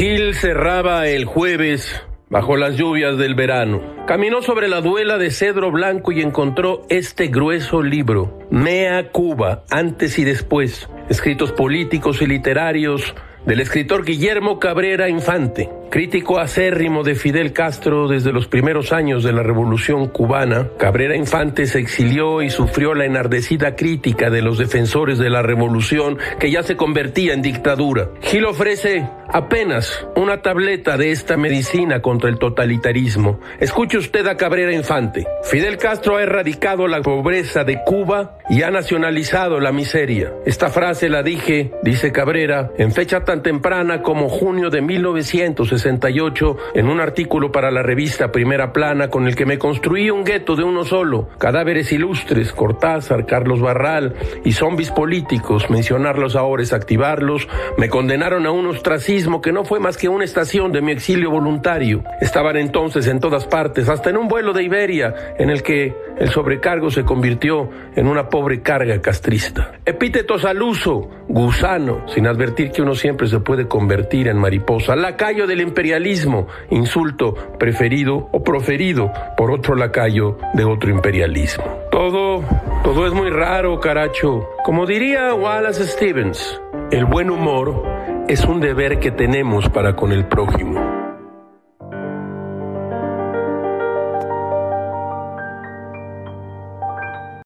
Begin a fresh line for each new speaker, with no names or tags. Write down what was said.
Gil cerraba el jueves bajo las lluvias del verano. Caminó sobre la duela de cedro blanco y encontró este grueso libro, Mea Cuba, antes y después, escritos políticos y literarios del escritor Guillermo Cabrera Infante, crítico acérrimo de Fidel Castro desde los primeros años de la Revolución cubana. Cabrera Infante se exilió y sufrió la enardecida crítica de los defensores de la revolución que ya se convertía en dictadura. Gil ofrece apenas una tableta de esta medicina contra el totalitarismo. Escuche usted a Cabrera Infante. Fidel Castro ha erradicado la pobreza de Cuba y ha nacionalizado la miseria. Esta frase la dije, dice Cabrera, en fecha tan temprana como junio de 1968 en un artículo para la revista Primera Plana con el que me construí un gueto de uno solo, cadáveres ilustres, Cortázar, Carlos Barral y zombies políticos, mencionarlos ahora es activarlos, me condenaron a un ostracismo que no fue más que una estación de mi exilio voluntario. Estaban entonces en todas partes, hasta en un vuelo de Iberia en el que el sobrecargo se convirtió en una pobre carga castrista. Epítetos al uso, gusano, sin advertir que uno siempre se puede convertir en mariposa, lacayo del imperialismo, insulto preferido o proferido por otro lacayo de otro imperialismo. Todo, todo es muy raro, caracho. Como diría Wallace Stevens, el buen humor es un deber que tenemos para con el prójimo.